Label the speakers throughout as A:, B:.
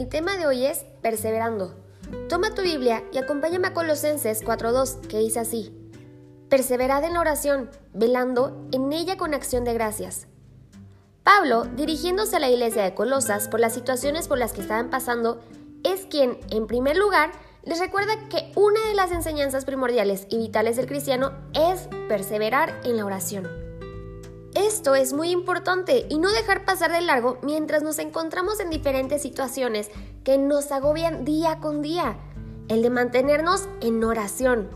A: El tema de hoy es perseverando. Toma tu Biblia y acompáñame a Colosenses 4.2, que dice así. Perseverad en la oración, velando en ella con acción de gracias. Pablo, dirigiéndose a la iglesia de Colosas por las situaciones por las que estaban pasando, es quien, en primer lugar, les recuerda que una de las enseñanzas primordiales y vitales del cristiano es perseverar en la oración. Esto es muy importante y no dejar pasar de largo mientras nos encontramos en diferentes situaciones que nos agobian día con día. El de mantenernos en oración.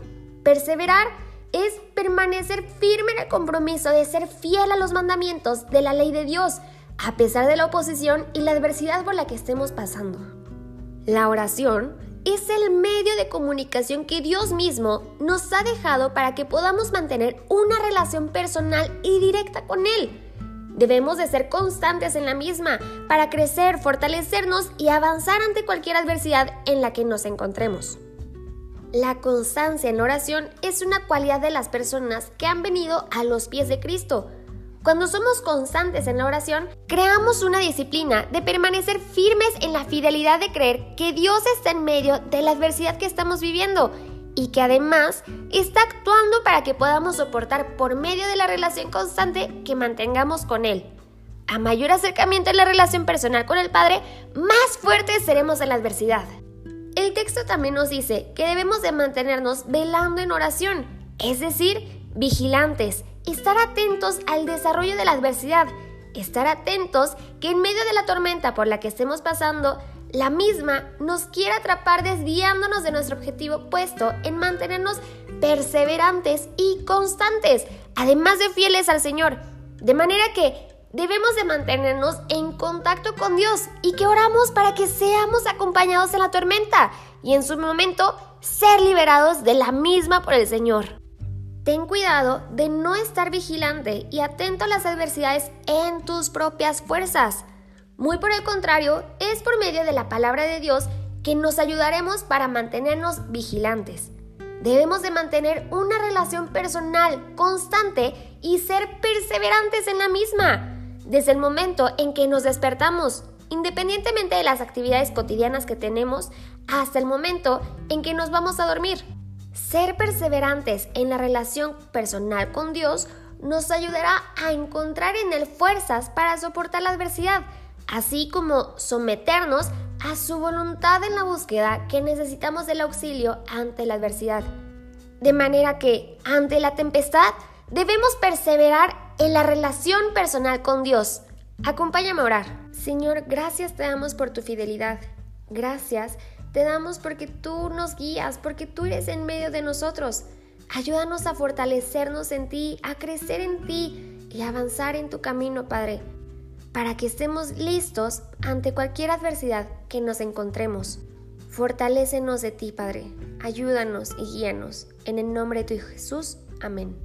A: Perseverar es permanecer firme en el compromiso de ser fiel a los mandamientos de la ley de Dios, a pesar de la oposición y la adversidad por la que estemos pasando. La oración es el medio de comunicación que Dios mismo nos ha dejado para que podamos mantener una relación personal y directa con Él. Debemos de ser constantes en la misma para crecer, fortalecernos y avanzar ante cualquier adversidad en la que nos encontremos. La constancia en oración es una cualidad de las personas que han venido a los pies de Cristo, cuando somos constantes en la oración, creamos una disciplina de permanecer firmes en la fidelidad de creer que Dios está en medio de la adversidad que estamos viviendo y que además está actuando para que podamos soportar por medio de la relación constante que mantengamos con Él. A mayor acercamiento en la relación personal con el Padre, más fuertes seremos en la adversidad. El texto también nos dice que debemos de mantenernos velando en oración, es decir, vigilantes, estar atentos al desarrollo de la adversidad, estar atentos que en medio de la tormenta por la que estemos pasando, la misma nos quiere atrapar desviándonos de nuestro objetivo puesto en mantenernos perseverantes y constantes, además de fieles al Señor. De manera que debemos de mantenernos en contacto con Dios y que oramos para que seamos acompañados en la tormenta y en su momento ser liberados de la misma por el Señor. Ten cuidado de no estar vigilante y atento a las adversidades en tus propias fuerzas. Muy por el contrario, es por medio de la palabra de Dios que nos ayudaremos para mantenernos vigilantes. Debemos de mantener una relación personal constante y ser perseverantes en la misma. Desde el momento en que nos despertamos, independientemente de las actividades cotidianas que tenemos, hasta el momento en que nos vamos a dormir. Ser perseverantes en la relación personal con Dios nos ayudará a encontrar en Él fuerzas para soportar la adversidad, así como someternos a su voluntad en la búsqueda que necesitamos del auxilio ante la adversidad. De manera que, ante la tempestad, debemos perseverar en la relación personal con Dios. Acompáñame a orar. Señor, gracias te damos por tu fidelidad. Gracias te damos porque tú nos guías, porque tú eres en medio de nosotros. Ayúdanos a fortalecernos en ti, a crecer en ti y avanzar en tu camino, Padre, para que estemos listos ante cualquier adversidad que nos encontremos. Fortalécenos de ti, Padre. Ayúdanos y guíanos. En el nombre de tu Jesús. Amén.